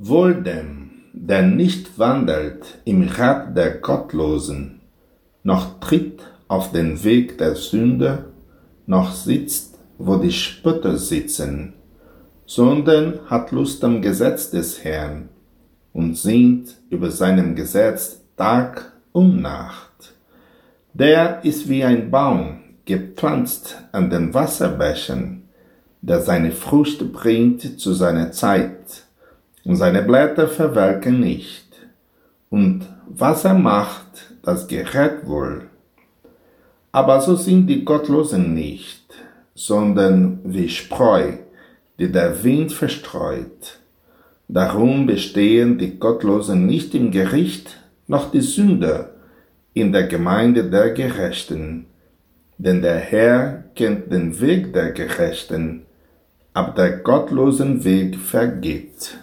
Wohl dem, der nicht wandelt im Rat der Gottlosen, noch tritt auf den Weg der Sünde, noch sitzt, wo die Spötter sitzen, sondern hat Lust am Gesetz des Herrn und sinnt über seinem Gesetz Tag und Nacht. Der ist wie ein Baum, gepflanzt an den Wasserbächen, der seine Früchte bringt zu seiner Zeit und seine Blätter verwelken nicht. Und was er macht, das gerät wohl. Aber so sind die Gottlosen nicht, sondern wie Spreu, die der Wind verstreut. Darum bestehen die Gottlosen nicht im Gericht, noch die Sünder in der Gemeinde der Gerechten. Denn der Herr kennt den Weg der Gerechten, aber der gottlosen Weg vergeht.